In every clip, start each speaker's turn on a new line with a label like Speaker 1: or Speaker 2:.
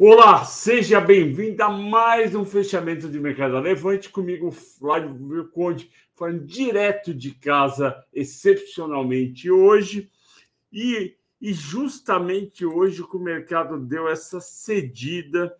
Speaker 1: Olá, seja bem-vindo a mais um fechamento de Mercado Levante comigo, Flávio Conde, falando direto de casa, excepcionalmente hoje. E, e justamente hoje que o mercado deu essa cedida,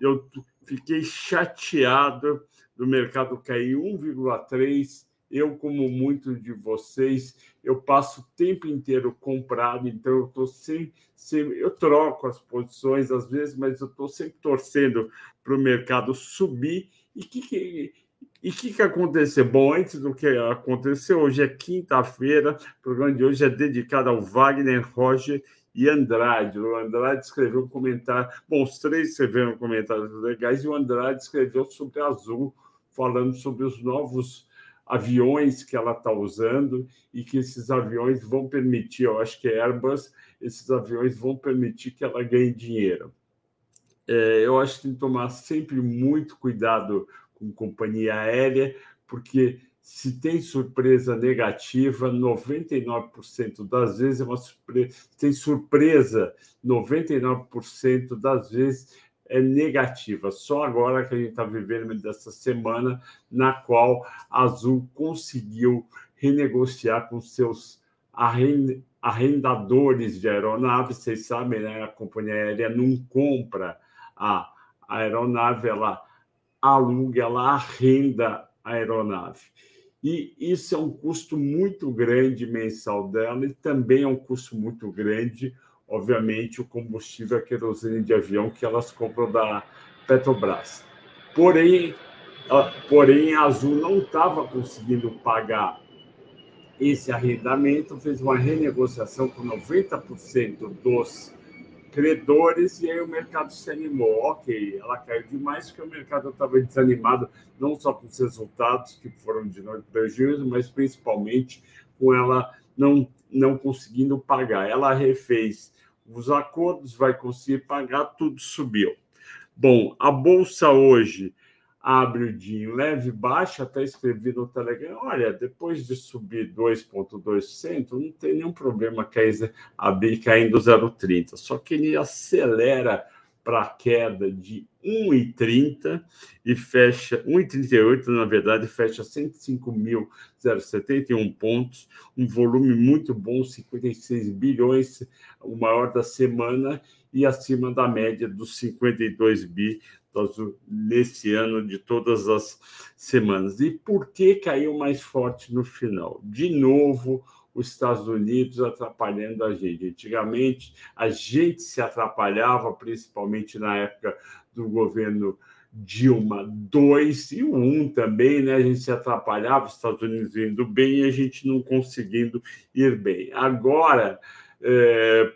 Speaker 1: eu fiquei chateado do mercado cair 1,3%. Eu, como muitos de vocês, eu passo o tempo inteiro comprado, então eu estou sempre, eu troco as posições às vezes, mas eu estou sempre torcendo para o mercado subir. E o que, que, e que, que aconteceu? Bom, antes do que aconteceu, hoje é quinta-feira, o programa de hoje é dedicado ao Wagner Roger e Andrade. O Andrade escreveu um comentário, bom, os três escreveram comentários legais, e o Andrade escreveu sobre Azul, falando sobre os novos aviões que ela está usando e que esses aviões vão permitir, eu acho que é Airbus, esses aviões vão permitir que ela ganhe dinheiro. É, eu acho que tem que tomar sempre muito cuidado com companhia aérea, porque se tem surpresa negativa, 99% das vezes é uma surpresa. Tem surpresa, 99% das vezes é negativa. Só agora que a gente está vivendo dessa semana, na qual a Azul conseguiu renegociar com seus arrendadores de aeronaves. Vocês sabem, né? a companhia aérea não compra a aeronave, ela aluga, ela arrenda a aeronave. E isso é um custo muito grande mensal dela e também é um custo muito grande obviamente, o combustível, a querosene de avião que elas compram da Petrobras. Porém, a, porém a Azul não estava conseguindo pagar esse arrendamento, fez uma renegociação com 90% dos credores e aí o mercado se animou. Ok, ela caiu demais porque o mercado estava desanimado, não só com os resultados que foram de prejuízo, mas principalmente com ela não, não conseguindo pagar. Ela refez os acordos, vai conseguir pagar, tudo subiu. Bom, a bolsa hoje abre o dia em leve baixa, até escrevi no Telegram, olha, depois de subir 2,2%, não tem nenhum problema cair, abrir caindo 0,30%, só que ele acelera para a queda de 1,30 e fecha 1,38, na verdade, fecha 105.071 pontos, um volume muito bom, 56 bilhões, o maior da semana e acima da média dos 52 bi nesse ano de todas as semanas. E por que caiu mais forte no final? De novo, os Estados Unidos atrapalhando a gente. Antigamente, a gente se atrapalhava, principalmente na época do governo Dilma 2 e o 1 também, né? A gente se atrapalhava, os Estados Unidos indo bem e a gente não conseguindo ir bem. Agora, é,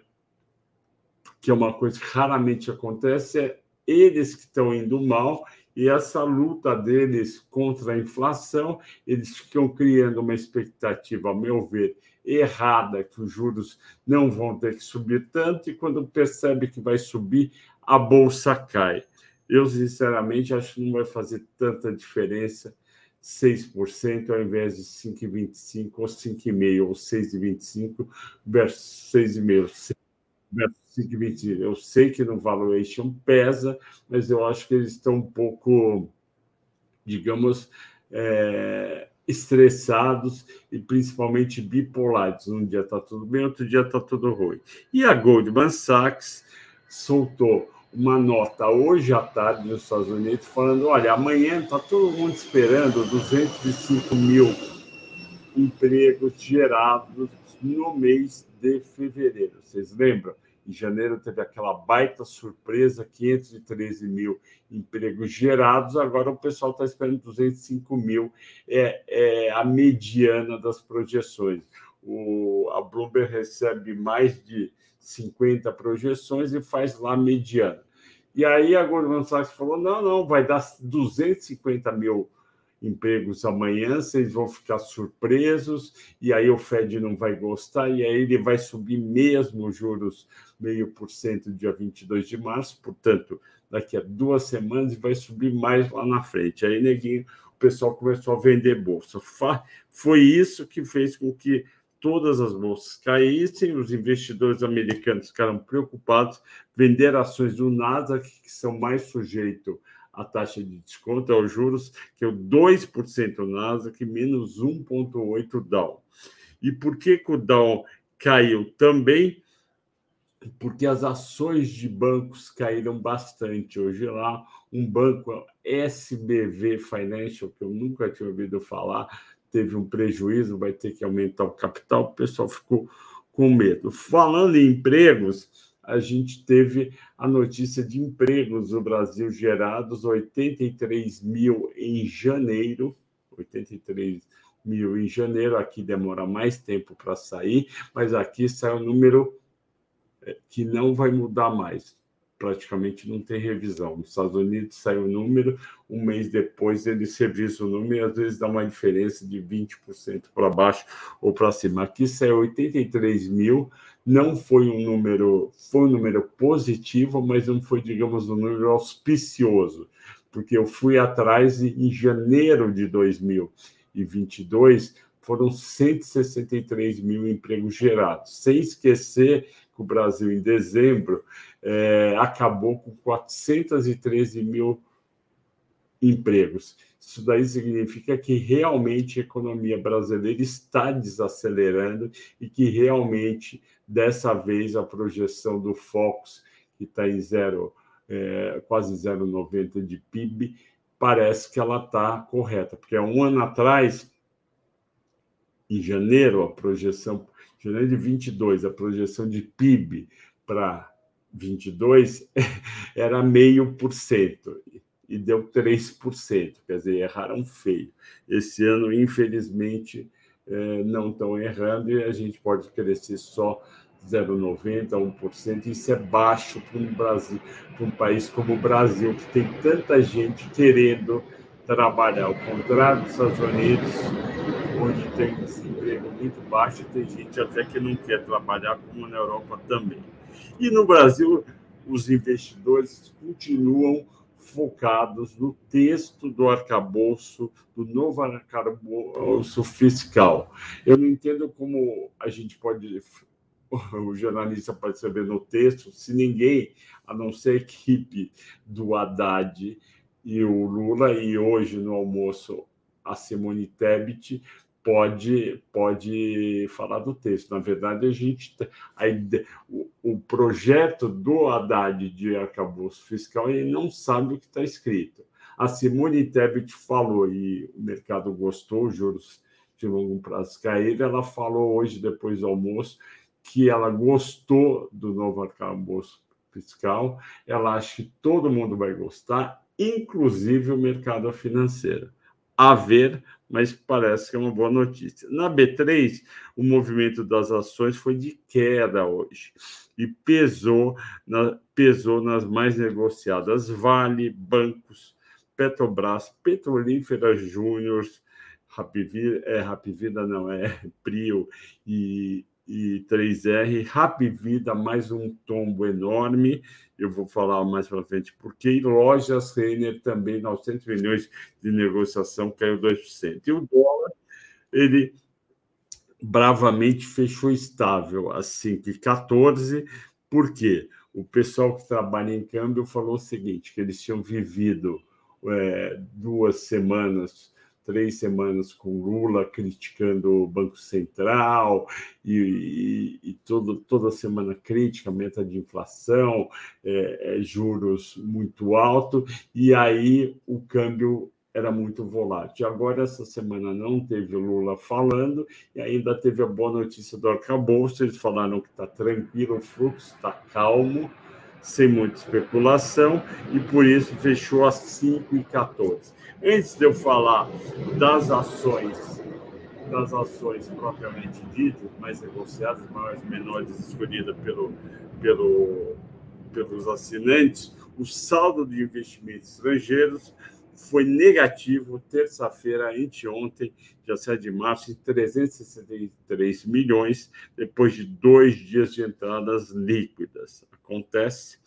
Speaker 1: que é uma coisa que raramente acontece, é eles que estão indo mal e essa luta deles contra a inflação, eles ficam criando uma expectativa, ao meu ver, errada, que os juros não vão ter que subir tanto, e quando percebe que vai subir, a bolsa cai. Eu, sinceramente, acho que não vai fazer tanta diferença 6% ao invés de 5,25% ou 5,5% ou 6,25% versus 6,5% eu sei que no valuation pesa, mas eu acho que eles estão um pouco, digamos, é, estressados e principalmente bipolares. Um dia está tudo bem, outro dia está tudo ruim. E a Goldman Sachs soltou uma nota hoje à tarde nos Estados Unidos falando: olha, amanhã está todo mundo esperando 205 mil empregos gerados no mês de fevereiro. Vocês lembram? Em janeiro teve aquela baita surpresa, 513 mil empregos gerados, agora o pessoal está esperando 205 mil, é, é a mediana das projeções. O, a Bloomberg recebe mais de 50 projeções e faz lá a mediana. E aí a Goldman Sachs falou: não, não, vai dar 250 mil empregos amanhã, vocês vão ficar surpresos, e aí o Fed não vai gostar, e aí ele vai subir mesmo os juros meio por cento dia 22 de março, portanto, daqui a duas semanas, e vai subir mais lá na frente. Aí, neguinho, o pessoal começou a vender bolsa. Foi isso que fez com que todas as bolsas caíssem, os investidores americanos ficaram preocupados, vender ações do Nasdaq, que são mais sujeitos à taxa de desconto, aos juros, que é o 2% Nasdaq, menos 1,8% Dow. E por que, que o Dow caiu também? Porque as ações de bancos caíram bastante. Hoje lá, um banco SBV Financial, que eu nunca tinha ouvido falar, teve um prejuízo, vai ter que aumentar o capital, o pessoal ficou com medo. Falando em empregos, a gente teve a notícia de empregos no Brasil gerados, 83 mil em janeiro, 83 mil em janeiro, aqui demora mais tempo para sair, mas aqui sai um número é, que não vai mudar mais praticamente não tem revisão. Nos Estados Unidos sai o número, um mês depois eles revisam o número e às vezes dá uma diferença de 20% para baixo ou para cima. Aqui saiu 83 mil, não foi um número, foi um número positivo, mas não foi, digamos, um número auspicioso, porque eu fui atrás em janeiro de 2022 foram 163 mil empregos gerados, sem esquecer que o Brasil, em dezembro, é, acabou com 413 mil empregos. Isso daí significa que realmente a economia brasileira está desacelerando e que realmente, dessa vez, a projeção do Focus, que está em zero, é, quase 0,90 de PIB, parece que ela está correta, porque um ano atrás, em janeiro, a projeção janeiro de 22, a projeção de PIB para 22 era meio por cento e deu 3%, quer dizer, erraram feio. Esse ano, infelizmente, é, não estão errando e a gente pode crescer só 0,90%, 1%. Isso é baixo para um Brasil, para um país como o Brasil, que tem tanta gente querendo trabalhar. Ao contrário dos Estados Unidos, onde tem um desemprego muito baixo, tem gente até que não quer trabalhar, como na Europa também. E no Brasil, os investidores continuam focados no texto do arcabouço, do novo arcabouço fiscal. Eu não entendo como a gente pode, o jornalista pode saber no texto, se ninguém, a não ser a equipe do Haddad e o Lula, e hoje no almoço a Simone Tebet, pode, pode falar do texto. Na verdade, a gente a ideia, o, o, projeto do Haddad de arcabouço fiscal ele não sabe o que está escrito. A Simone Tebet falou e o mercado gostou, os juros de longo prazo caíram. Ela falou hoje, depois do almoço, que ela gostou do novo arcabouço fiscal. Ela acha que todo mundo vai gostar, inclusive o mercado financeiro a ver, mas parece que é uma boa notícia. Na B3, o movimento das ações foi de queda hoje e pesou, na, pesou nas mais negociadas Vale, bancos, Petrobras, Petrolífera Júnior, Rapvida, é, Rapvida não, é Prio e e 3R, Rap Vida, mais um tombo enorme. Eu vou falar mais para frente porque. E lojas Renner também, 900 milhões de negociação, caiu 2%. E o dólar, ele bravamente fechou estável a 5,14. Por quê? O pessoal que trabalha em câmbio falou o seguinte: que eles tinham vivido é, duas semanas três semanas com Lula criticando o Banco Central e, e, e todo, toda semana crítica, meta de inflação, é, é, juros muito alto, e aí o câmbio era muito volátil. Agora, essa semana não teve Lula falando, e ainda teve a boa notícia do arcabouço, eles falaram que está tranquilo, o fluxo está calmo, sem muita especulação, e por isso fechou às 5h14. Antes de eu falar das ações, das ações propriamente ditas, mais negociadas, maiores e menores, escolhidas pelo, pelo, pelos assinantes, o saldo de investimentos estrangeiros foi negativo terça-feira, anteontem, dia 7 de março, em 363 milhões, depois de dois dias de entradas líquidas. Acontece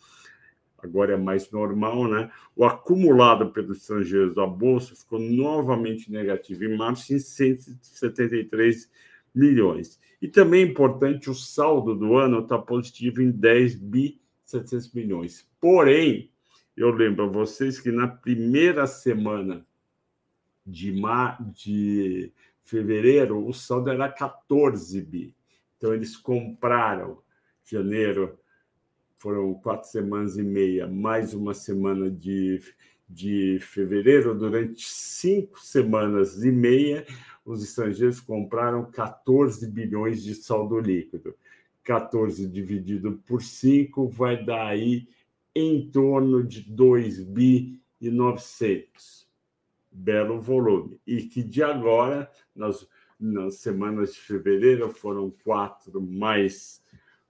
Speaker 1: agora é mais normal, né? O acumulado pelos estrangeiros da Bolsa ficou novamente negativo em março, em 173 milhões. E também é importante, o saldo do ano está positivo em 10 bi 700 milhões. Porém, eu lembro a vocês que na primeira semana de, mar... de fevereiro, o saldo era 14 bi. Então, eles compraram janeiro, foram quatro semanas e meia, mais uma semana de, de fevereiro. Durante cinco semanas e meia, os estrangeiros compraram 14 bilhões de saldo líquido. 14 dividido por 5 vai dar aí em torno de 2 bi e 900. Belo volume. E que de agora, nas, nas semanas de fevereiro, foram quatro mais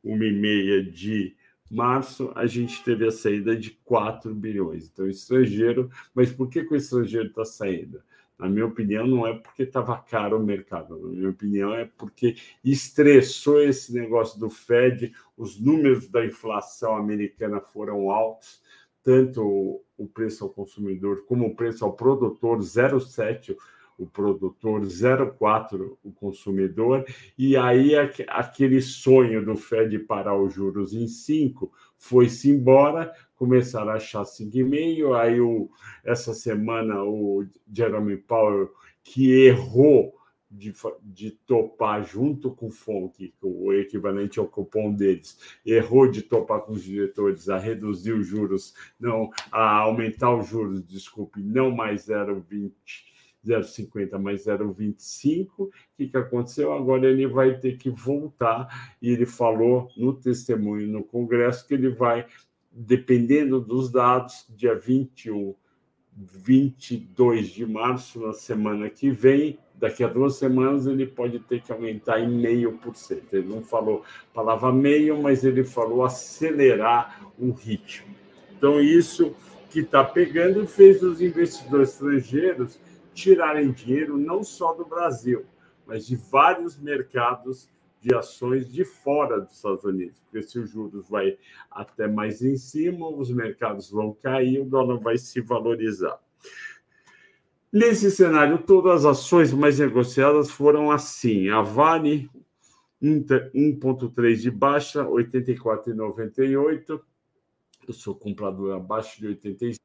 Speaker 1: uma e meia de março, a gente teve a saída de 4 bilhões. Então, estrangeiro, mas por que, que o estrangeiro está saindo? Na minha opinião, não é porque estava caro o mercado, na minha opinião, é porque estressou esse negócio do Fed, os números da inflação americana foram altos, tanto o preço ao consumidor como o preço ao produtor, 0,7 o produtor, 0,4 o consumidor, e aí aquele sonho do Fed parar os juros em 5 foi-se embora, começaram a achar 5,5, aí o, essa semana o Jeremy Powell, que errou de, de topar junto com o FONC, o equivalente ao cupom deles, errou de topar com os diretores a reduzir os juros, não, a aumentar os juros, desculpe, não mais 0,20 0,50 mais 0,25. O que, que aconteceu? Agora ele vai ter que voltar, e ele falou no testemunho no Congresso que ele vai, dependendo dos dados, dia 21, 22 de março, na semana que vem, daqui a duas semanas, ele pode ter que aumentar em meio por cento. Ele não falou palavra meio, mas ele falou acelerar o ritmo. Então, isso que está pegando fez os investidores estrangeiros tirarem dinheiro não só do Brasil, mas de vários mercados de ações de fora dos Estados Unidos, porque se os juros vai até mais em cima, os mercados vão cair, o dólar vai se valorizar. Nesse cenário, todas as ações mais negociadas foram assim: a Vale 1,3 de baixa, 84,98 eu sou comprador abaixo de 85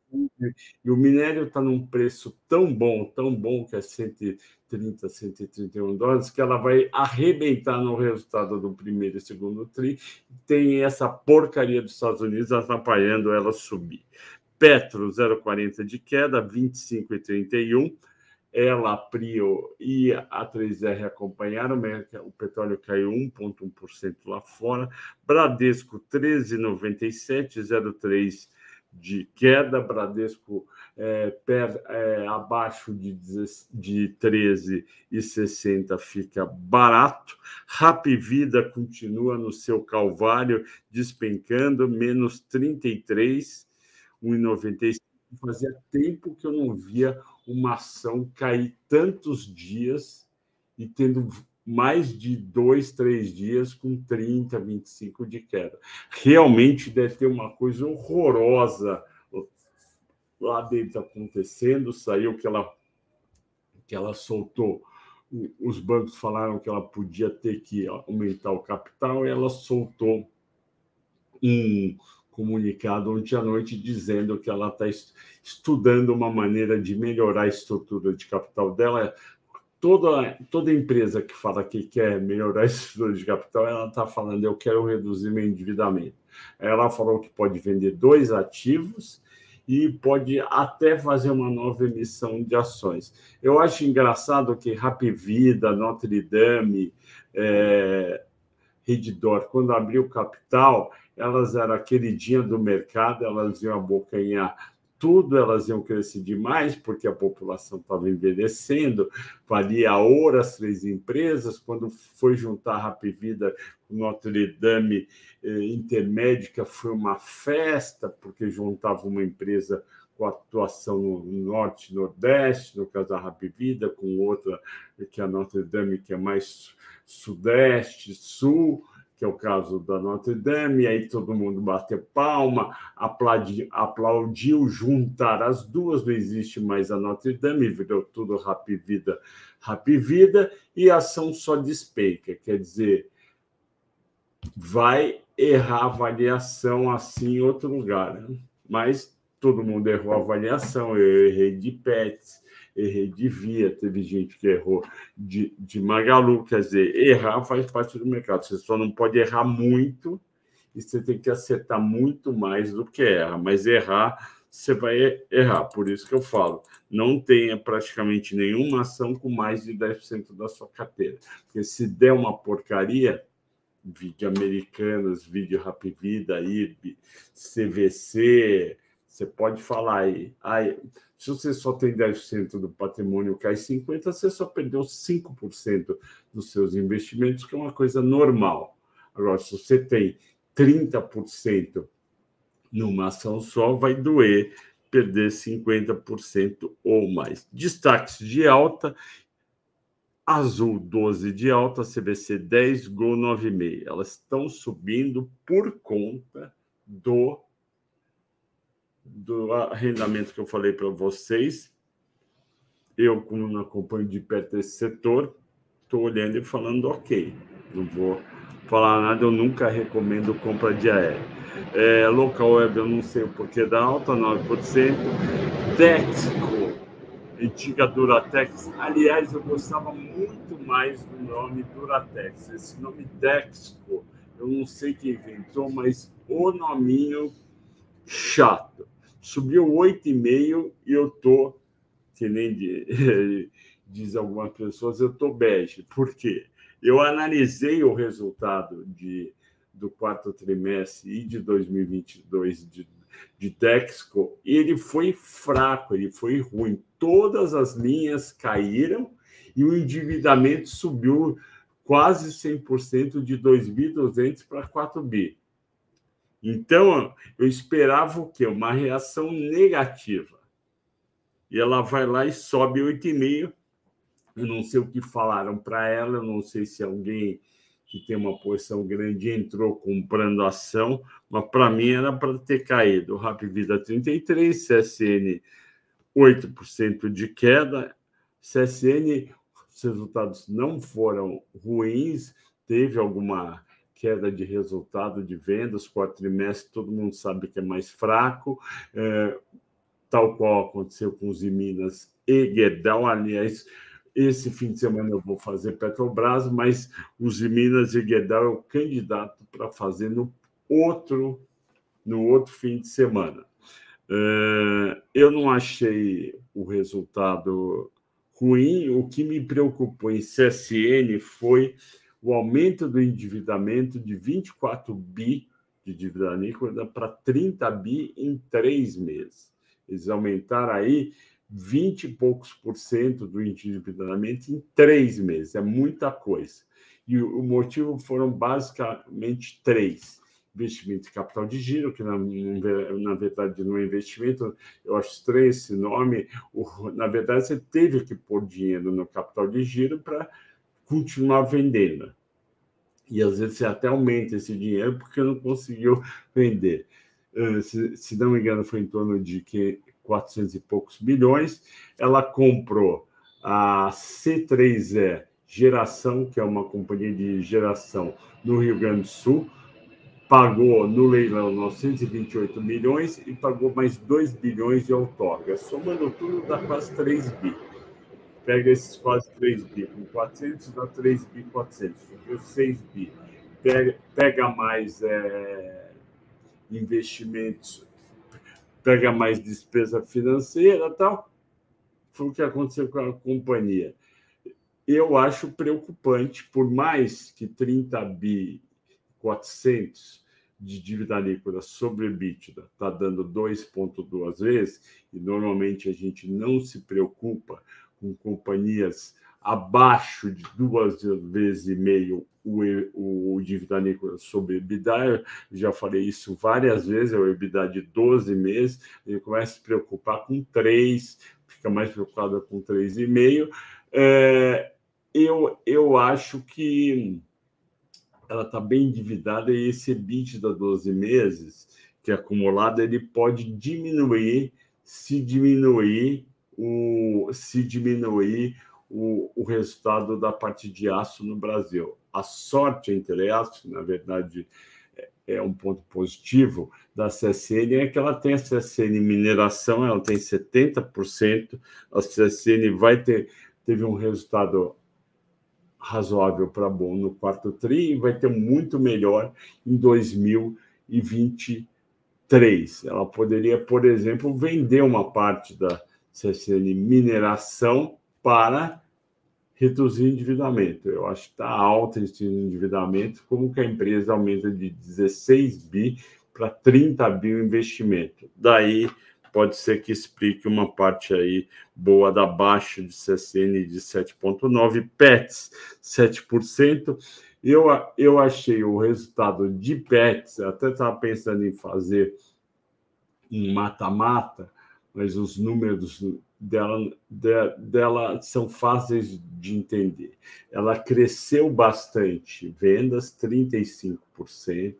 Speaker 1: e o minério está num preço tão bom, tão bom que é 130, 131 dólares, que ela vai arrebentar no resultado do primeiro e segundo tri. Tem essa porcaria dos Estados Unidos atrapalhando ela subir. Petro 0,40 de queda, 25,31 ela, a Prio e a 3R acompanharam, o petróleo caiu 1,1% lá fora, Bradesco 13,97, 0,3% de queda, Bradesco é, per, é, abaixo de, de 13,60 fica barato, Rap Vida continua no seu calvário, despencando, menos 33, 1,95, fazia tempo que eu não via uma ação cair tantos dias e tendo mais de dois, três dias com 30, 25 de queda. Realmente deve ter uma coisa horrorosa lá dentro acontecendo. Saiu que ela, que ela soltou. Os bancos falaram que ela podia ter que aumentar o capital e ela soltou um comunicado ontem à noite dizendo que ela está estudando uma maneira de melhorar a estrutura de capital dela. Toda, toda empresa que fala que quer melhorar a estrutura de capital, ela está falando, eu quero reduzir meu endividamento. Ela falou que pode vender dois ativos e pode até fazer uma nova emissão de ações. Eu acho engraçado que Rap Vida, Notre Dame, é, Redditor, quando abriu capital, elas eram a queridinha do mercado, elas iam abocanhar tudo, elas iam crescer demais, porque a população estava envelhecendo, valia ouro as três empresas. Quando foi juntar a Rapvida com Notre Dame eh, Intermédica, foi uma festa, porque juntava uma empresa com atuação no norte nordeste, no caso da Rapvida, com outra que é a Notre Dame, que é mais sudeste, sul, que é o caso da Notre Dame, e aí todo mundo bateu palma, aplaudiu, aplaudiu juntar as duas, não existe mais a Notre Dame, virou tudo Rap Vida, Rap Vida, e a ação só despeca, quer dizer, vai errar a avaliação assim em outro lugar, né? mas todo mundo errou a avaliação, eu errei de PETs, errei de via, teve gente que errou de, de Magalu, quer dizer, errar faz parte do mercado, você só não pode errar muito e você tem que acertar muito mais do que erra, mas errar você vai errar, por isso que eu falo, não tenha praticamente nenhuma ação com mais de 10% da sua carteira, porque se der uma porcaria, vídeo americanas, vídeo Rapvida, IRB, CVC, você pode falar aí, aí se você só tem 10% do patrimônio, cai 50%, você só perdeu 5% dos seus investimentos, que é uma coisa normal. Agora, se você tem 30% numa ação só, vai doer perder 50% ou mais. Destaques de alta, Azul 12 de alta, CBC 10, Gol 9,5. Elas estão subindo por conta do do arrendamento que eu falei para vocês, eu, como não acompanho de perto esse setor, estou olhando e falando ok. Não vou falar nada, eu nunca recomendo compra de aéreo. É, local web, eu não sei o porquê da alta, 9%. Dexco, antiga Duratex. Aliás, eu gostava muito mais do nome Duratex. Esse nome Dexco, eu não sei quem inventou, mas o nominho chato subiu 8,5 e eu tô, que nem de, diz algumas pessoas, eu tô bege. Por quê? Eu analisei o resultado de, do quarto trimestre e de 2022 de, de Texco e ele foi fraco, ele foi ruim. Todas as linhas caíram e o endividamento subiu quase 100% de 2.200 para 4 bi. Então, eu esperava o quê? Uma reação negativa. E ela vai lá e sobe 8,5. Eu não sei o que falaram para ela, eu não sei se alguém que tem uma posição grande entrou comprando ação, mas para mim era para ter caído. Rap Vida 33, CSN 8% de queda. CSN, os resultados não foram ruins, teve alguma queda de resultado de vendas, quarto trimestre, todo mundo sabe que é mais fraco, é, tal qual aconteceu com os Minas e Gerdau. Aliás, esse fim de semana eu vou fazer Petrobras, mas os Minas e Gerdau é o candidato para fazer no outro, no outro fim de semana. É, eu não achei o resultado ruim, o que me preocupou em CSN foi o aumento do endividamento de 24 bi de dívida líquida para 30 bi em três meses. Eles aumentaram aí 20 e poucos por cento do endividamento em três meses. É muita coisa. E o motivo foram basicamente três. Investimento de capital de giro, que na, na verdade não é investimento, eu acho estranho esse nome. Na verdade, você teve que pôr dinheiro no capital de giro para continuar vendendo. E às vezes você até aumenta esse dinheiro porque não conseguiu vender. Eh, se, se não me engano, foi em torno de que 400 e poucos bilhões. Ela comprou a C3E Geração, que é uma companhia de geração no Rio Grande do Sul, pagou no leilão 928 milhões e pagou mais 2 bilhões de outorga. Somando tudo, dá quase 3 bilhões pega esses quase 3 bi, com 400 dá 3 bi 400, ficou 6 bi. Pega, pega mais é, investimentos, pega mais despesa financeira tal. Foi o que aconteceu com a companhia. Eu acho preocupante, por mais que 30 bi 400 de dívida líquida sobre EBITDA está dando 2,2 vezes, e normalmente a gente não se preocupa com companhias abaixo de duas vezes e meio o, o, dívida líquida sobre EBITDA. Eu já falei isso várias vezes, é o EBITDA de 12 meses, ele começa a se preocupar com 3, fica mais preocupado com 3,5. É, eu, eu acho que ela está bem endividada e esse EBITDA 12 meses, que é acumulado, ele pode diminuir se diminuir o, se diminuir o, o resultado da parte de aço no Brasil. A sorte entre aço, na verdade, é, é um ponto positivo da CSN é que ela tem a CSN mineração, ela tem 70%, a CSN vai ter teve um resultado razoável para bom no quarto tri e vai ter muito melhor em 2023. Ela poderia, por exemplo, vender uma parte da CSN mineração para reduzir endividamento. Eu acho que está alto esse endividamento, como que a empresa aumenta de 16 bi para 30 bi o investimento. Daí pode ser que explique uma parte aí boa da baixa de CSN de 7,9%, PETs 7%. Eu, eu achei o resultado de PETs, até estava pensando em fazer um mata-mata, mas os números dela, de, dela são fáceis de entender. Ela cresceu bastante, vendas 35%,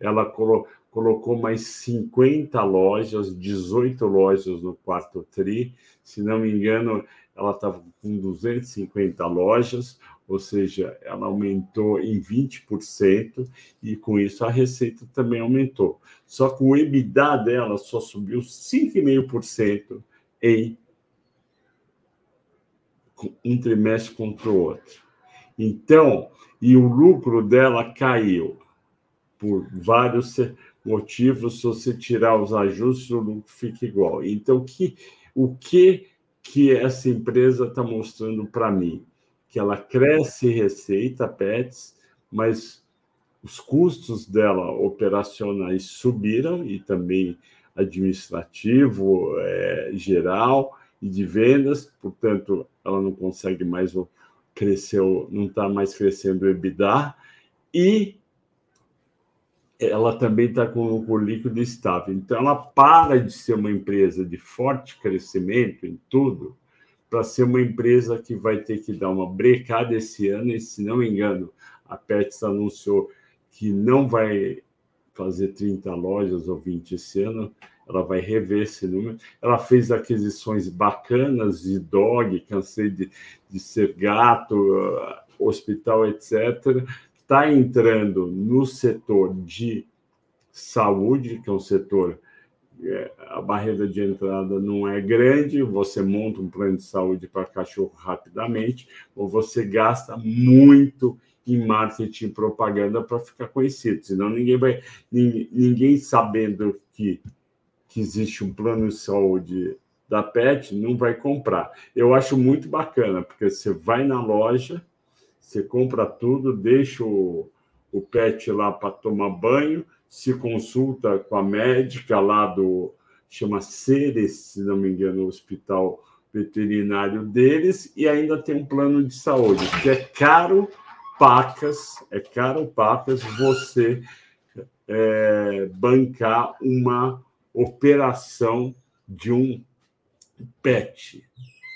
Speaker 1: ela colocou colocou mais 50 lojas, 18 lojas no quarto TRI. Se não me engano, ela estava com 250 lojas, ou seja, ela aumentou em 20%, e com isso a receita também aumentou. Só que o EBITDA dela só subiu 5,5% em um trimestre contra o outro. Então, e o lucro dela caiu por vários motivos, se você tirar os ajustes, o lucro fica igual. Então, que, o que, que essa empresa está mostrando para mim? Que ela cresce receita, PETs, mas os custos dela operacionais subiram e também administrativo, é, geral e de vendas, portanto, ela não consegue mais crescer, não está mais crescendo o EBITDA, e ela também está com o líquido estável. Então, ela para de ser uma empresa de forte crescimento em tudo para ser uma empresa que vai ter que dar uma brecada esse ano. E, se não me engano, a Pets anunciou que não vai fazer 30 lojas ou 20 esse ano, ela vai rever esse número. Ela fez aquisições bacanas de dog, cansei de, de ser gato, hospital, etc está entrando no setor de saúde, que é um setor é, a barreira de entrada não é grande, você monta um plano de saúde para cachorro rapidamente, ou você gasta muito em marketing e propaganda para ficar conhecido, senão ninguém vai, ninguém, ninguém sabendo que, que existe um plano de saúde da PET não vai comprar. Eu acho muito bacana, porque você vai na loja, você compra tudo, deixa o, o pet lá para tomar banho, se consulta com a médica lá do chama Ceres, se não me engano, o hospital veterinário deles, e ainda tem um plano de saúde, que é caro pacas, é caro pacas você é, bancar uma operação de um pet.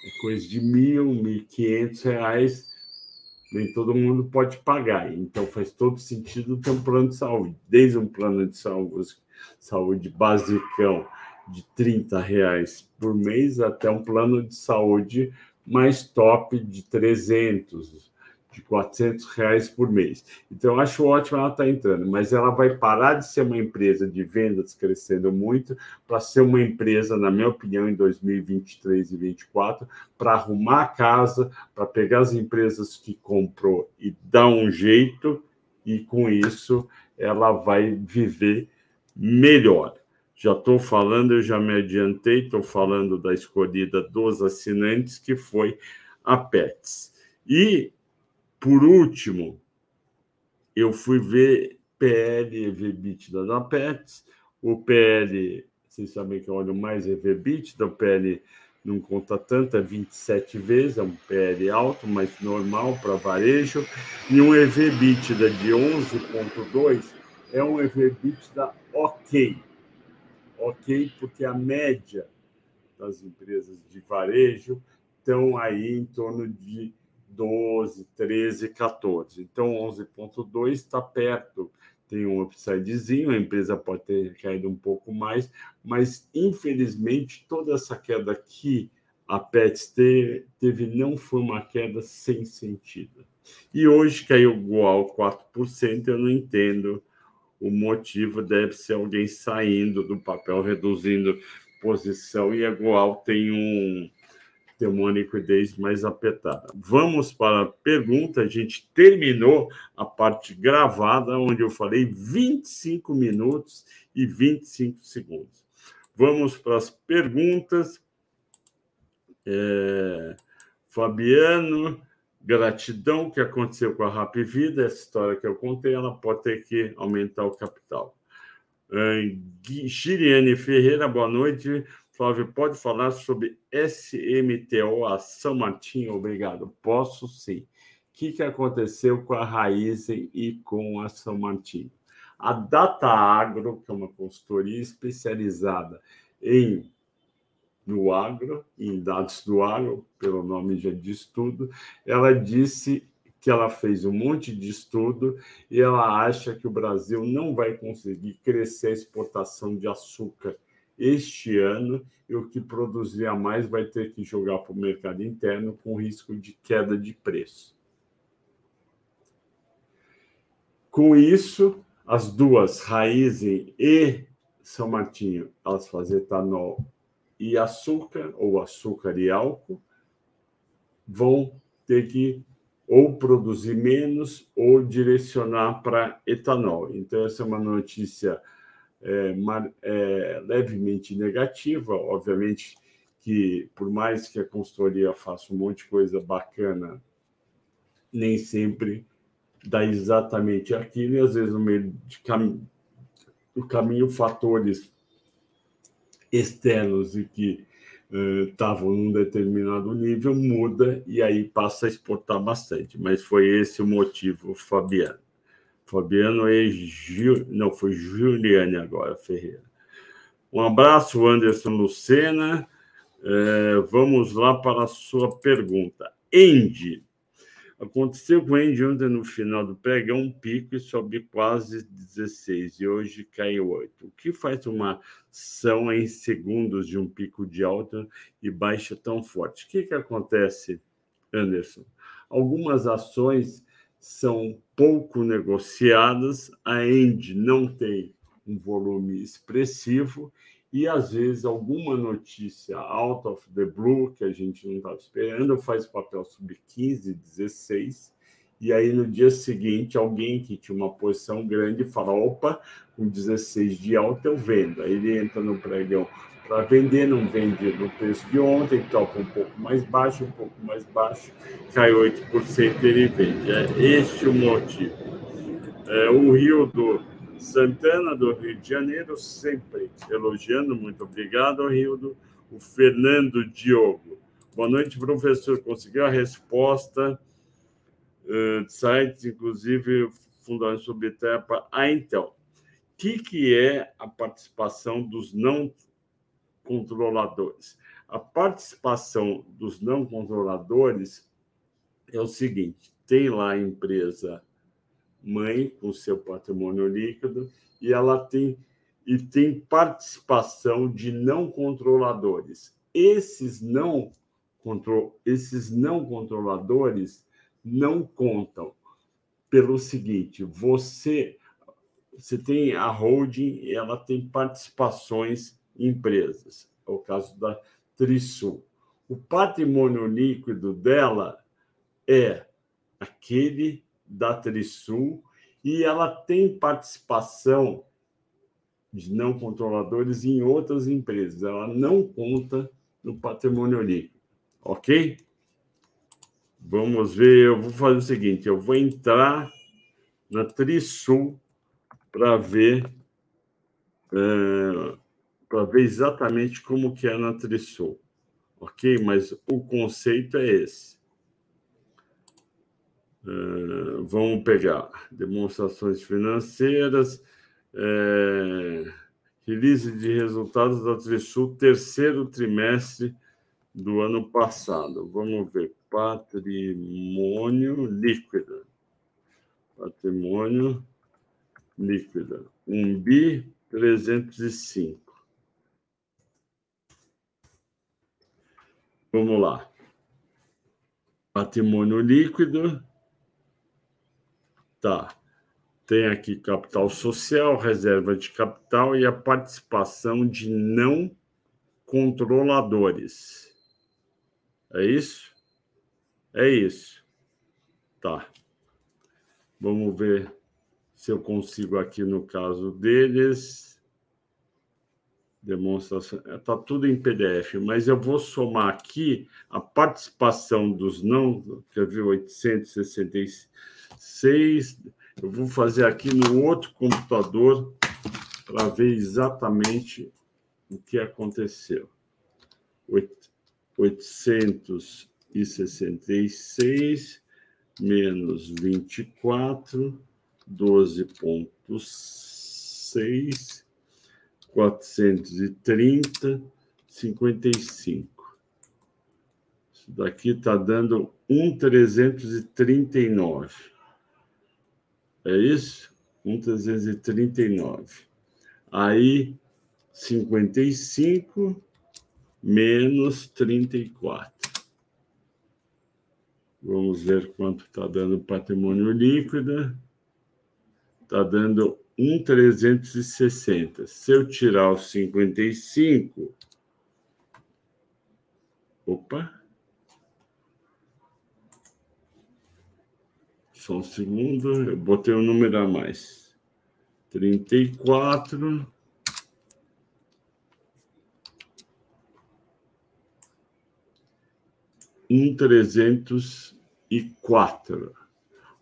Speaker 1: É coisa de mil, mil quinhentos reais nem todo mundo pode pagar. Então faz todo sentido ter um plano de saúde, desde um plano de saúde, saúde basicão de 30 reais por mês até um plano de saúde mais top de 300, de 400 reais por mês. Então, eu acho ótimo ela estar tá entrando, mas ela vai parar de ser uma empresa de vendas crescendo muito para ser uma empresa, na minha opinião, em 2023 e 2024, para arrumar a casa, para pegar as empresas que comprou e dar um jeito, e com isso ela vai viver melhor. Já estou falando, eu já me adiantei, estou falando da escolhida dos assinantes, que foi a PETS. E por último, eu fui ver PL e EBITDA da Pets. O PL, vocês sabem que eu olho mais EBITDA, o PL não conta tanto, é 27 vezes, é um PL alto, mas normal para varejo. E um EBITDA de 11,2 é um EBITDA ok. Ok, porque a média das empresas de varejo estão aí em torno de 12, 13, 14. Então, 11,2 está perto. Tem um upsidezinho, a empresa pode ter caído um pouco mais, mas infelizmente toda essa queda aqui a Pets teve não foi uma queda sem sentido. E hoje caiu igual 4%, eu não entendo o motivo, deve ser alguém saindo do papel, reduzindo posição, e a Goal tem um tem uma liquidez mais apertada. Vamos para a pergunta. A gente terminou a parte gravada, onde eu falei 25 minutos e 25 segundos. Vamos para as perguntas. É, Fabiano, gratidão que aconteceu com a Rap Vida, essa história que eu contei, ela pode ter que aumentar o capital. Giriane Ferreira, boa noite. Flávio, pode falar sobre SMTO, a São Martinho? Obrigado. Posso sim. O que, que aconteceu com a Raizen e com a São Martinho? A Data Agro, que é uma consultoria especializada em no agro, em dados do agro, pelo nome já diz tudo, ela disse que ela fez um monte de estudo e ela acha que o Brasil não vai conseguir crescer a exportação de açúcar este ano e o que produzir a mais vai ter que jogar para o mercado interno com risco de queda de preço. Com isso, as duas, Raizen e São Martinho, elas fazem etanol e açúcar, ou açúcar e álcool, vão ter que ou produzir menos ou direcionar para etanol. Então, essa é uma notícia é, é, levemente negativa, obviamente que por mais que a consultoria faça um monte de coisa bacana, nem sempre dá exatamente aquilo, e às vezes no meio cam do caminho fatores externos e que estavam uh, num determinado nível muda e aí passa a exportar bastante. Mas foi esse o motivo, Fabiano. Fabiano e não foi Juliane agora Ferreira. Um abraço, Anderson Lucena. É, vamos lá para a sua pergunta. Andy. Aconteceu com o Andy ontem no final do pregão, um pico e sobe quase 16, e hoje caiu 8. O que faz uma ação em segundos de um pico de alta e baixa tão forte? O que, que acontece, Anderson? Algumas ações são pouco negociadas, a End não tem um volume expressivo e às vezes alguma notícia out of the blue que a gente não estava esperando faz papel sub 15, 16 e aí no dia seguinte alguém que tinha uma posição grande fala opa, com 16 de alta eu vendo. Aí ele entra no pregão para vender, não vende no preço de ontem, toca um pouco mais baixo, um pouco mais baixo, cai 8% ele vende. É este o motivo. É, o Rio do Santana, do Rio de Janeiro, sempre elogiando, muito obrigado, Rio do o Fernando Diogo. Boa noite, professor. Conseguiu a resposta uh, sites, inclusive Fundação Subtepa. Ah, então. O que, que é a participação dos não controladores. A participação dos não controladores é o seguinte: tem lá a empresa mãe com seu patrimônio líquido e ela tem e tem participação de não controladores. Esses não contro, esses não controladores não contam pelo seguinte: você você tem a holding, ela tem participações empresas. É o caso da Trisul. O patrimônio líquido dela é aquele da Trisul e ela tem participação de não controladores em outras empresas. Ela não conta no patrimônio líquido. Ok? Vamos ver. Eu vou fazer o seguinte: eu vou entrar na Trisul para ver. Uh, para ver exatamente como que é na Trisul. Ok? Mas o conceito é esse. Uh, vamos pegar demonstrações financeiras, é, release de resultados da Trisul, terceiro trimestre do ano passado. Vamos ver. Patrimônio líquido. Patrimônio líquido. 1 bi 305. Vamos lá. Patrimônio líquido. Tá. Tem aqui capital social, reserva de capital e a participação de não controladores. É isso? É isso. Tá. Vamos ver se eu consigo aqui no caso deles. Demonstração. Está tudo em PDF, mas eu vou somar aqui a participação dos não, quer ver, 866. Eu vou fazer aqui no outro computador para ver exatamente o que aconteceu. 866 menos 24, 12,6, 430, 55. Isso daqui está dando 1,339. É isso? 1,339. Aí 55 menos 34. Vamos ver quanto está dando patrimônio líquido. Está dando 1,360. Se eu tirar os 55. Opa! Só um segundo, eu botei um número a mais. 34 um trezentos e quatro.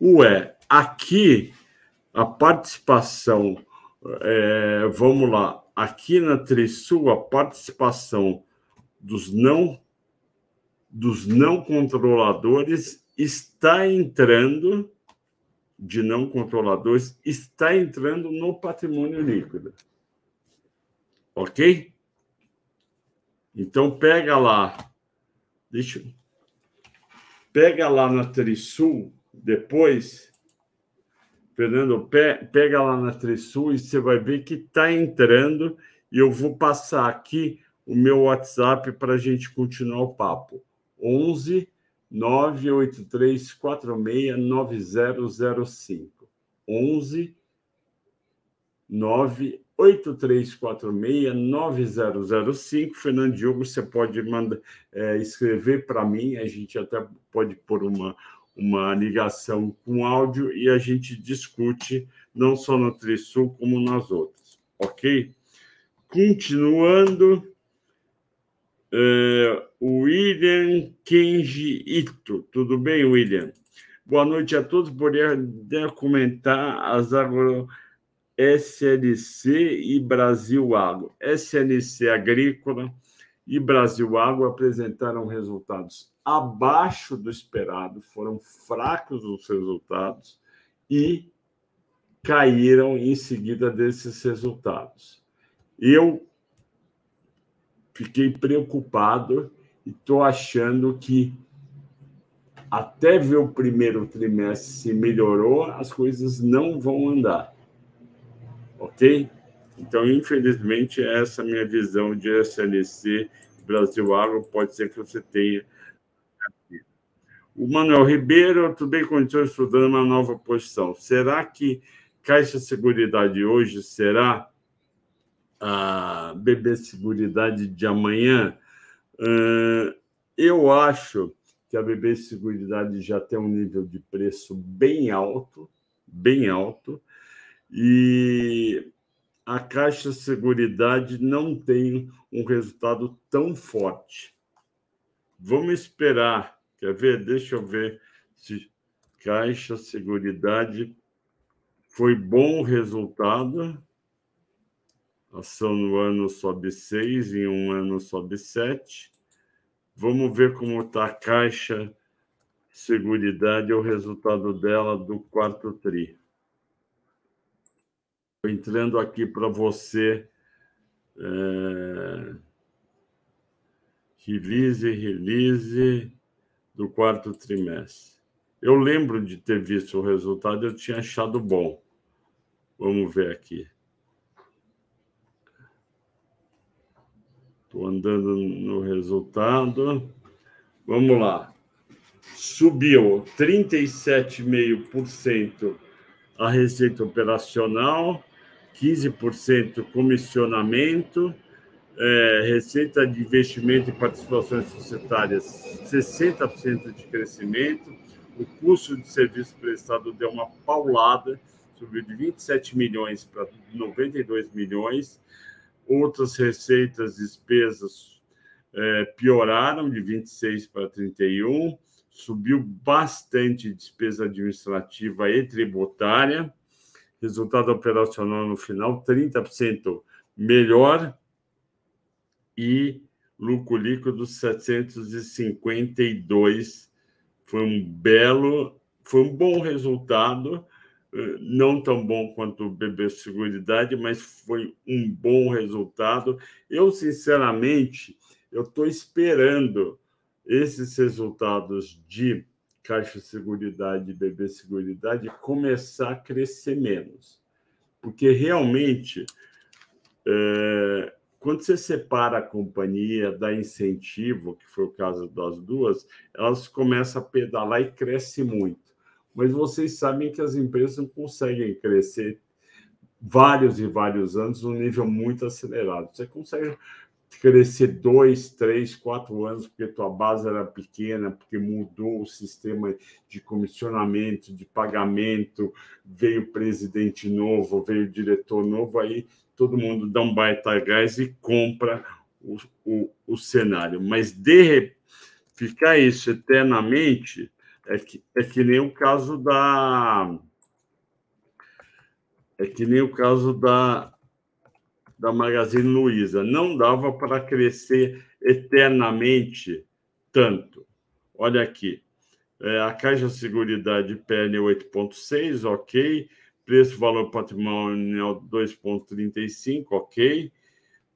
Speaker 1: Ué, aqui a participação, é, vamos lá, aqui na Trisul a participação dos não dos não controladores está entrando de não controladores está entrando no patrimônio líquido. OK? Então pega lá. Deixa Pega lá na Trisul depois, Fernando, pega lá na Trisul e você vai ver que está entrando. E eu vou passar aqui o meu WhatsApp para a gente continuar o papo. 11 983 46 9005. 11 9 8346-9005. Fernando Diogo, você pode mandar, é, escrever para mim, a gente até pode pôr uma, uma ligação com áudio e a gente discute não só no Trisul, como nas outras, ok? Continuando, é, William Kenji Ito. Tudo bem, William? Boa noite a todos. Poderia comentar as agro SLC e Brasil Agro. SLC Agrícola e Brasil Agro apresentaram resultados abaixo do esperado, foram fracos os resultados e caíram em seguida desses resultados. Eu fiquei preocupado e estou achando que até ver o primeiro trimestre se melhorou, as coisas não vão andar ok? Então, infelizmente, essa minha visão de SLC Brasil Agro. Pode ser que você tenha. O Manuel Ribeiro, tudo bem, continua estudando uma nova posição. Será que Caixa Seguridade hoje será a BB Seguridade de amanhã? eu acho que a BB Seguridade já tem um nível de preço bem alto, bem alto. E a Caixa Seguridade não tem um resultado tão forte. Vamos esperar. Quer ver? Deixa eu ver se Caixa Seguridade foi bom resultado. Ação no ano sobe 6, em um ano sobe 7. Vamos ver como está a Caixa Seguridade, o resultado dela do quarto TRI entrando aqui para você. É... Release, release do quarto trimestre. Eu lembro de ter visto o resultado, eu tinha achado bom. Vamos ver aqui. Estou andando no resultado. Vamos lá. Subiu 37,5% a receita operacional, 15% comissionamento, é, receita de investimento e participações societárias, 60% de crescimento, o custo de serviço prestado deu uma paulada, subiu de 27 milhões para 92 milhões, outras receitas, despesas é, pioraram de 26 para 31, subiu bastante despesa administrativa e tributária, resultado operacional no final 30% melhor e lucro líquido 752 foi um belo, foi um bom resultado, eh, não tão bom quanto o BB Seguridade, mas foi um bom resultado. Eu sinceramente, eu estou esperando esses resultados de Caixa Seguridade e BB Seguridade começar a crescer menos. Porque realmente, é, quando você separa a companhia, dá incentivo, que foi o caso das duas, elas começam a pedalar e cresce muito. Mas vocês sabem que as empresas não conseguem crescer vários e vários anos num nível muito acelerado. Você consegue crescer dois, três, quatro anos, porque tua base era pequena, porque mudou o sistema de comissionamento, de pagamento, veio presidente novo, veio diretor novo, aí todo mundo dá um baita gás e compra o, o, o cenário. Mas de ficar isso eternamente é que, é que nem o caso da. É que nem o caso da, da Magazine Luiza. Não dava para crescer eternamente tanto. Olha aqui. É, a Caixa Seguridade PL 8,6, ok. Preço valor patrimonial 2,35, ok.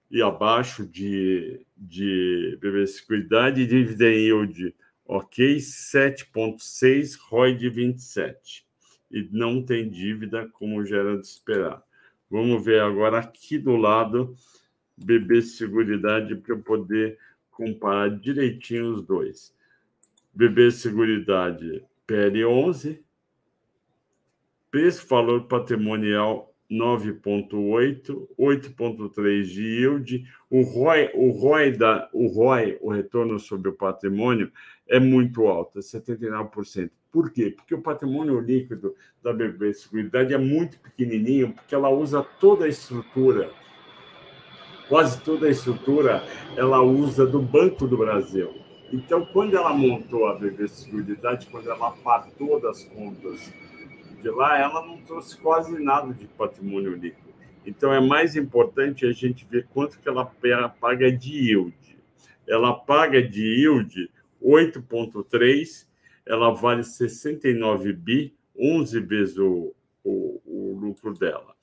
Speaker 1: E abaixo de, de BB Seguridade, dividend yield, ok. 7,6, ROI de 27. E não tem dívida, como já era de esperar. Vamos ver agora aqui do lado, BB Seguridade, para eu poder comparar direitinho os dois. BB Seguridade PL11, preço valor patrimonial 9,8, 8,3 de yield. O ROI, o ROI, da, o ROI, o retorno sobre o patrimônio, é muito alto, é 79%. Por quê? Porque o patrimônio líquido da BB Seguridade é muito pequenininho, porque ela usa toda a estrutura, quase toda a estrutura, ela usa do Banco do Brasil. Então, quando ela montou a BB Seguridade, quando ela partou das contas de lá, ela não trouxe quase nada de patrimônio líquido. Então, é mais importante a gente ver quanto que ela paga de yield. Ela paga de yield 8,3 ela vale 69 bi, 11 vezes o, o, o lucro dela.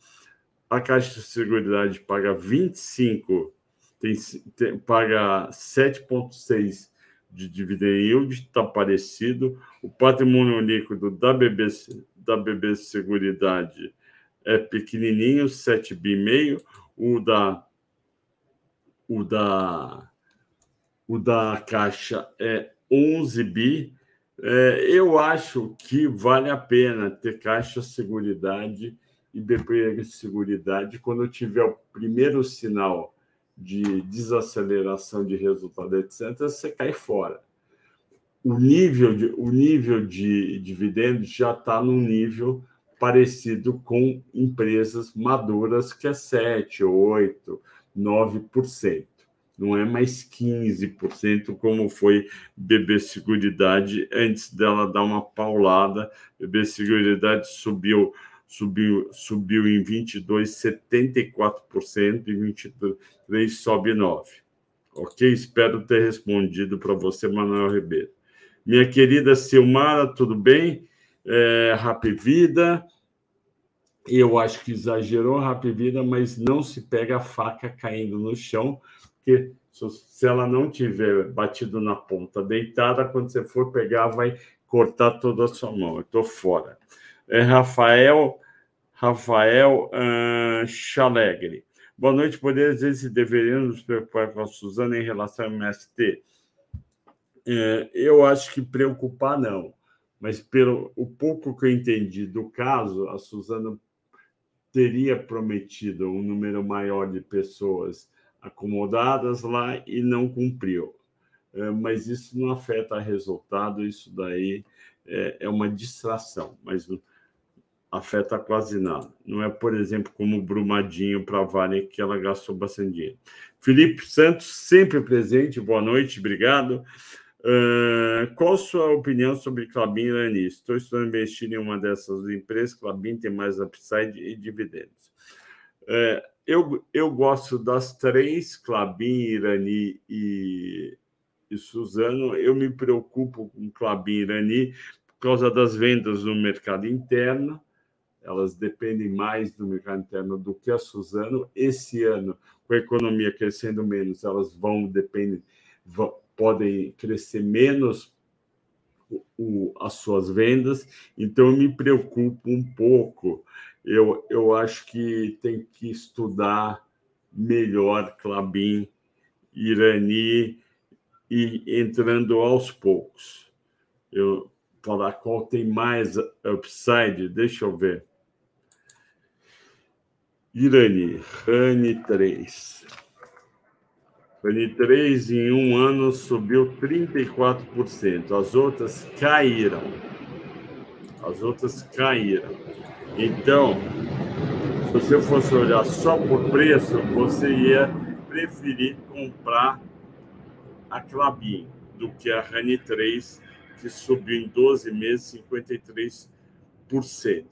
Speaker 1: A Caixa de Seguridade paga 25, tem, tem paga 7,6 de dividend yield, está parecido. O patrimônio líquido da BB, da BB Seguridade é pequenininho, 7 bi meio. O da o da o da Caixa é 11 bi é, eu acho que vale a pena ter Caixa Seguridade e BPR Seguridade quando tiver o primeiro sinal de desaceleração de resultado, etc., você cai fora. O nível de, o nível de dividendos já está num nível parecido com empresas maduras, que é 7, 8, 9% não é mais 15%, como foi BB Seguridade antes dela dar uma paulada. BB Seguridade subiu subiu subiu em 22 74% e 23 sobe 9. OK? Espero ter respondido para você, Manuel Ribeiro. Minha querida Silmara, tudo bem? É, Rap Vida. Eu acho que exagerou Rap Vida, mas não se pega a faca caindo no chão porque Se ela não tiver batido na ponta deitada, quando você for pegar, vai cortar toda a sua mão. Eu estou fora. É Rafael Rafael uh, Chalegre. Boa noite, poderes vezes se deveriam nos preocupar com a Suzana em relação ao MST? É, eu acho que preocupar não, mas pelo o pouco que eu entendi do caso, a Suzana teria prometido um número maior de pessoas acomodadas lá e não cumpriu. É, mas isso não afeta resultado, isso daí é, é uma distração, mas afeta quase nada. Não é, por exemplo, como Brumadinho para a Vale, que ela gastou bastante dinheiro. Felipe Santos, sempre presente, boa noite, obrigado. Uh, qual sua opinião sobre Clabin Irani? Estou estudando investir em uma dessas empresas. Clabin tem mais upside e dividendos. Uh, eu, eu gosto das três, Clabin, Irani e, e Suzano. Eu me preocupo com Clabin Irani por causa das vendas no mercado interno elas dependem mais do mercado interno do que a Suzano. Esse ano, com a economia crescendo menos, elas vão depender, podem crescer menos o, as suas vendas. Então, eu me preocupo um pouco. Eu, eu acho que tem que estudar melhor Clabin, Irani e entrando aos poucos. Eu falar qual tem mais upside, deixa eu ver. Irani, Rani 3. Rani 3 em um ano subiu 34%. As outras caíram. As outras caíram. Então, se você fosse olhar só por preço, você ia preferir comprar a Clabin do que a Rani 3, que subiu em 12 meses 53%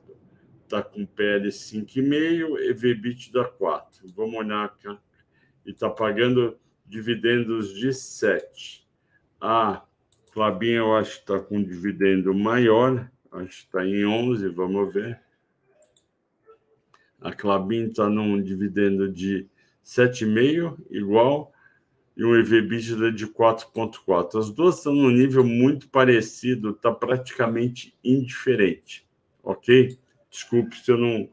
Speaker 1: está com PL 5,5 e VBIT da 4. Vamos olhar aqui. E está pagando dividendos de 7. A Clabinha, eu acho que está com dividendo maior. Acho que está em 11, vamos ver. A Clabin está num dividendo de 7,5, igual, e um EV/EBITDA de 4,4. As duas estão num nível muito parecido, está praticamente indiferente, ok? Desculpe se eu não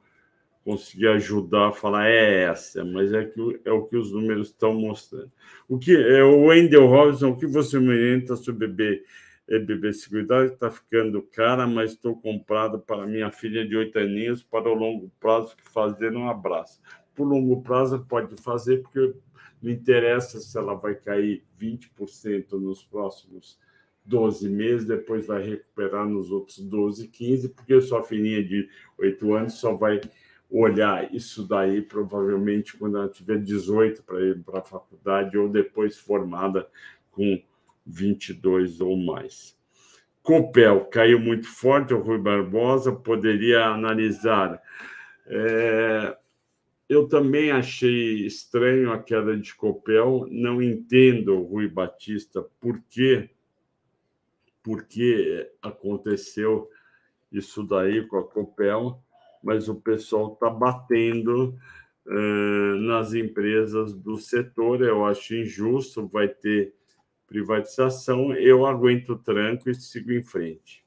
Speaker 1: consegui ajudar a falar é essa, mas é, que, é o que os números estão mostrando. O que é o Wendell Robinson, o que você me orienta sobre bebê, é, bebê seguridade está ficando cara, mas estou comprado para minha filha de oito aninhos para o longo prazo que fazer um abraço. Por longo prazo pode fazer porque não interessa se ela vai cair 20% nos próximos 12 meses, depois vai recuperar nos outros 12, 15, porque sua filhinha de 8 anos só vai olhar isso daí provavelmente quando ela tiver 18 para ir para a faculdade ou depois formada com 22 ou mais. Copel caiu muito forte, o Rui Barbosa poderia analisar. É, eu também achei estranho a queda de Copel, não entendo, Rui Batista, por que por que aconteceu isso daí com a Copel, mas o pessoal está batendo uh, nas empresas do setor. Eu acho injusto, vai ter privatização. Eu aguento o tranco e sigo em frente.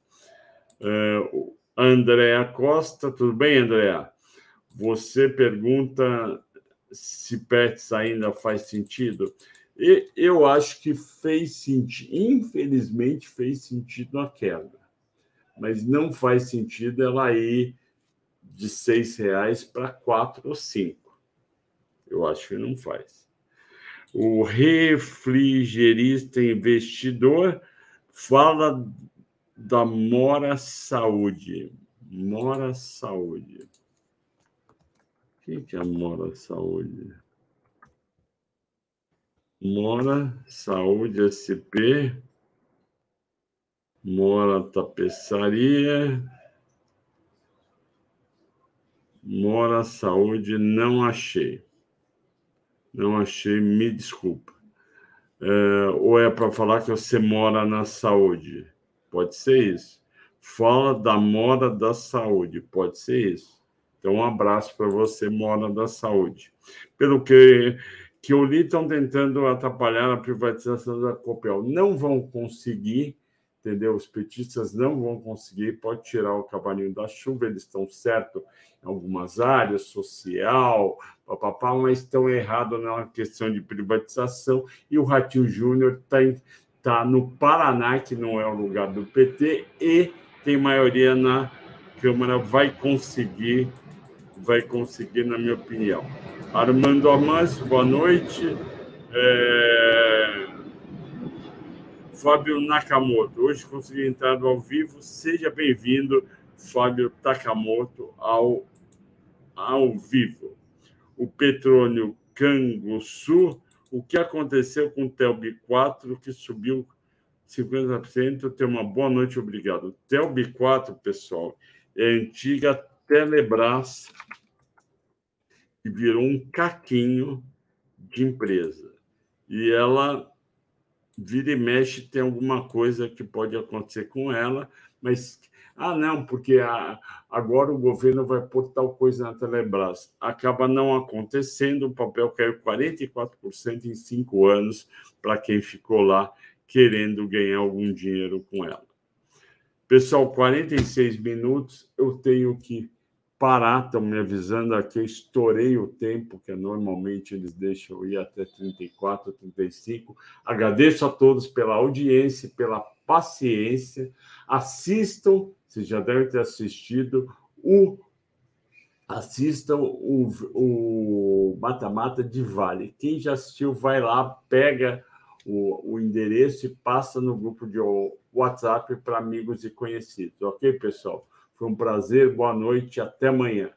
Speaker 1: Uh, Andréa Costa, tudo bem, Andréa? Você pergunta se PETs ainda faz sentido. E eu acho que fez sentido, infelizmente fez sentido a queda, mas não faz sentido ela ir de seis reais para quatro ou cinco. Eu acho que não faz. O refrigerista investidor fala da Mora Saúde. Mora Saúde. Quem que é Mora Saúde? Mora Saúde SP, Mora Tapeçaria, Mora Saúde, não achei. Não achei, me desculpa. É, ou é para falar que você mora na saúde? Pode ser isso. Fala da Mora da Saúde, pode ser isso. Então, um abraço para você, Mora da Saúde. Pelo que que o li estão tentando atrapalhar a privatização da Copel. Não vão conseguir, entendeu? Os petistas não vão conseguir, pode tirar o cavalinho da chuva, eles estão certos em algumas áreas, social, papapá, mas estão errados na questão de privatização, e o Ratinho Júnior está tá no Paraná, que não é o lugar do PT, e tem maioria na Câmara, vai conseguir, vai conseguir, na minha opinião. Armando Amâncio, boa noite. É... Fábio Nakamoto, hoje consegui entrar ao vivo. Seja bem-vindo, Fábio Takamoto, ao, ao vivo. O Petrônio Canguçu, o que aconteceu com o Telb 4, que subiu 50%? Tenha uma boa noite, obrigado. Telb 4, pessoal, é antiga Telebrás e virou um caquinho de empresa. E ela vira e mexe, tem alguma coisa que pode acontecer com ela, mas ah, não, porque a, agora o governo vai pôr tal coisa na Telebrás. Acaba não acontecendo, o papel caiu 44% em cinco anos para quem ficou lá querendo ganhar algum dinheiro com ela. Pessoal, 46 minutos, eu tenho que parar, estão me avisando aqui, estourei o tempo, que normalmente eles deixam ir até 34, 35. Agradeço a todos pela audiência, pela paciência. Assistam, vocês já devem ter assistido, o assistam o Mata-Mata de Vale. Quem já assistiu, vai lá, pega o, o endereço e passa no grupo de WhatsApp para amigos e conhecidos. Ok, pessoal? Foi um prazer, boa noite, até amanhã.